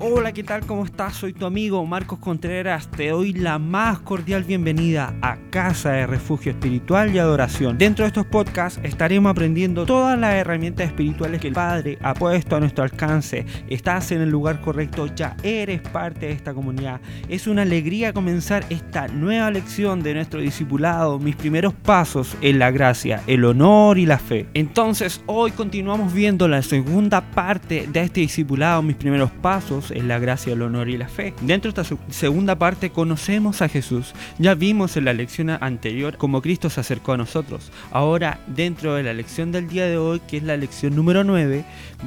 Hola, ¿qué tal? ¿Cómo estás? Soy tu amigo Marcos Contreras. Te doy la más cordial bienvenida a Casa de Refugio Espiritual y Adoración. Dentro de estos podcasts estaremos aprendiendo todas las herramientas espirituales que el Padre ha puesto a nuestro alcance. Estás en el lugar correcto, ya eres parte de esta comunidad. Es una alegría comenzar esta nueva lección de nuestro discipulado, mis primeros pasos en la gracia, el honor y la fe. Entonces, hoy continuamos viendo la segunda parte de este discipulado, mis primeros pasos en la gracia, el honor y la fe. Dentro de esta segunda parte conocemos a Jesús. Ya vimos en la lección anterior cómo Cristo se acercó a nosotros. Ahora, dentro de la lección del día de hoy, que es la lección número 9,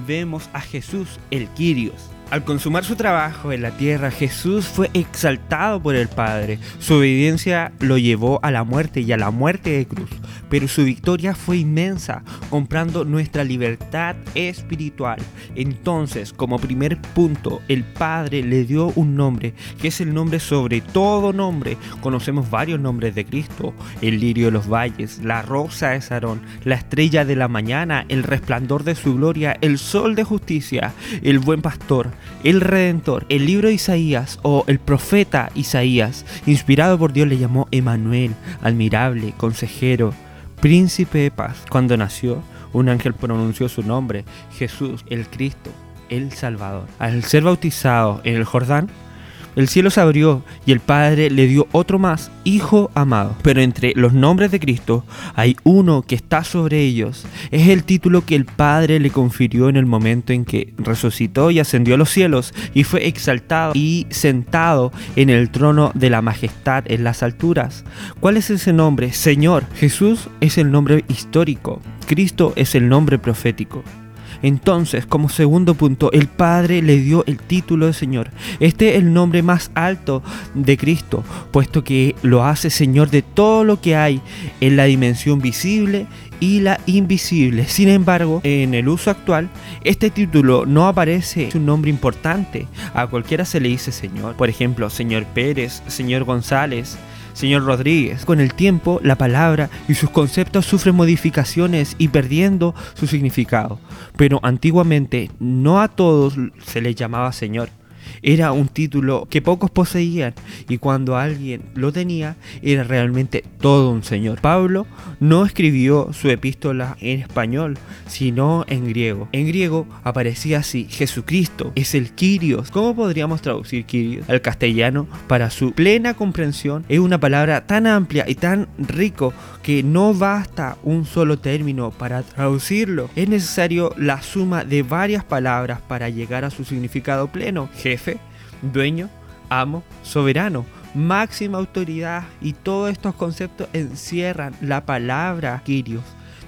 vemos a Jesús, el Quirios. Al consumar su trabajo en la tierra, Jesús fue exaltado por el Padre. Su obediencia lo llevó a la muerte y a la muerte de cruz, pero su victoria fue inmensa, comprando nuestra libertad espiritual. Entonces, como primer punto, el Padre le dio un nombre, que es el nombre sobre todo nombre. Conocemos varios nombres de Cristo, el lirio de los valles, la rosa de Sarón, la estrella de la mañana, el resplandor de su gloria, el sol de justicia, el buen pastor el Redentor. El libro de Isaías o el profeta Isaías, inspirado por Dios, le llamó Emanuel, admirable, consejero, príncipe de paz. Cuando nació, un ángel pronunció su nombre, Jesús, el Cristo, el Salvador. Al ser bautizado en el Jordán, el cielo se abrió y el Padre le dio otro más, Hijo amado. Pero entre los nombres de Cristo hay uno que está sobre ellos. Es el título que el Padre le confirió en el momento en que resucitó y ascendió a los cielos y fue exaltado y sentado en el trono de la majestad en las alturas. ¿Cuál es ese nombre? Señor. Jesús es el nombre histórico. Cristo es el nombre profético. Entonces, como segundo punto, el Padre le dio el título de Señor. Este es el nombre más alto de Cristo, puesto que lo hace Señor de todo lo que hay en la dimensión visible y la invisible. Sin embargo, en el uso actual, este título no aparece un nombre importante. A cualquiera se le dice Señor. Por ejemplo, Señor Pérez, Señor González, señor Rodríguez. Con el tiempo, la palabra y sus conceptos sufren modificaciones y perdiendo su significado. Pero antiguamente no a todos se les llamaba señor. Era un título que pocos poseían y cuando alguien lo tenía era realmente todo un señor. Pablo no escribió su epístola en español, sino en griego. En griego aparecía así, Jesucristo es el Kyrios. ¿Cómo podríamos traducir Kyrios al castellano? Para su plena comprensión es una palabra tan amplia y tan rico que no basta un solo término para traducirlo. Es necesario la suma de varias palabras para llegar a su significado pleno. Dueño, amo, soberano, máxima autoridad y todos estos conceptos encierran la palabra Kyrios.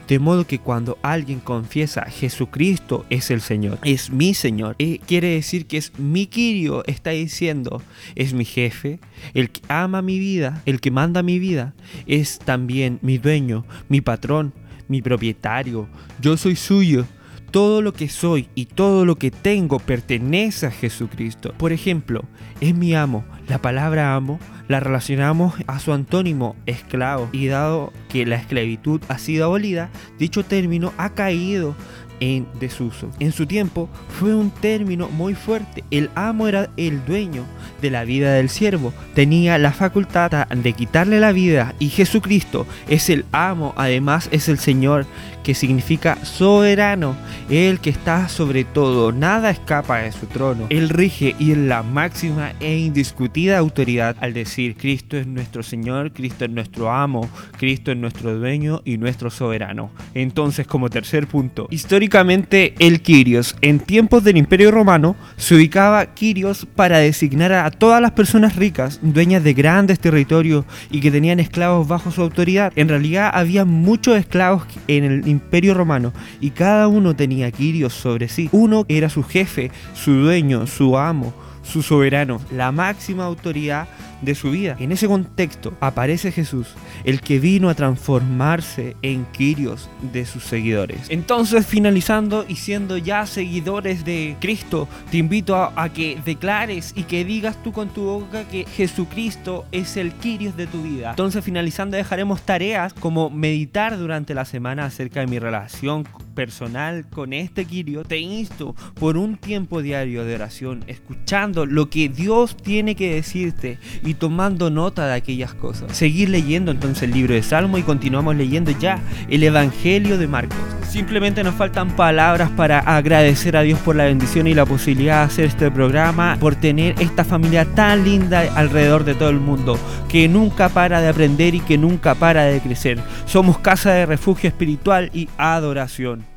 De modo que cuando alguien confiesa Jesucristo es el Señor, es mi Señor, eh, quiere decir que es mi Kirio, está diciendo, es mi jefe, el que ama mi vida, el que manda mi vida, es también mi dueño, mi patrón, mi propietario, yo soy suyo, todo lo que soy y todo lo que tengo pertenece a Jesucristo. Por ejemplo, es mi amo. La palabra amo la relacionamos a su antónimo esclavo y dado que la esclavitud ha sido abolida, dicho término ha caído en desuso. En su tiempo fue un término muy fuerte. El amo era el dueño de la vida del siervo. Tenía la facultad de quitarle la vida y Jesucristo es el amo, además es el Señor que significa soberano, el que está sobre todo, nada escapa de su trono. Él rige y es la máxima e indiscutida autoridad al decir Cristo es nuestro Señor, Cristo es nuestro amo, Cristo es nuestro dueño y nuestro soberano. Entonces, como tercer punto, históricamente el Kyrios en tiempos del Imperio Romano se ubicaba Kyrios para designar a todas las personas ricas, dueñas de grandes territorios y que tenían esclavos bajo su autoridad. En realidad había muchos esclavos en el imperio romano y cada uno tenía quirios sobre sí. Uno era su jefe, su dueño, su amo, su soberano, la máxima autoridad de su vida. En ese contexto aparece Jesús, el que vino a transformarse en Quirios de sus seguidores. Entonces, finalizando y siendo ya seguidores de Cristo, te invito a, que declares y que digas tú con tu boca que Jesucristo es el Quirios de tu vida. Entonces, finalizando, dejaremos tareas como meditar durante la semana acerca de mi relación personal con este Quirio, te insto por un tiempo diario de oración, escuchando lo que Dios tiene que decirte tomando nota de aquellas cosas. Seguir leyendo entonces el libro de Salmo y continuamos leyendo ya el Evangelio de Marcos. Simplemente nos faltan palabras para agradecer a Dios por la bendición y la posibilidad de hacer este programa, por tener esta familia tan linda alrededor de todo el mundo, que nunca para de aprender y que nunca para de crecer. Somos casa de refugio espiritual y adoración.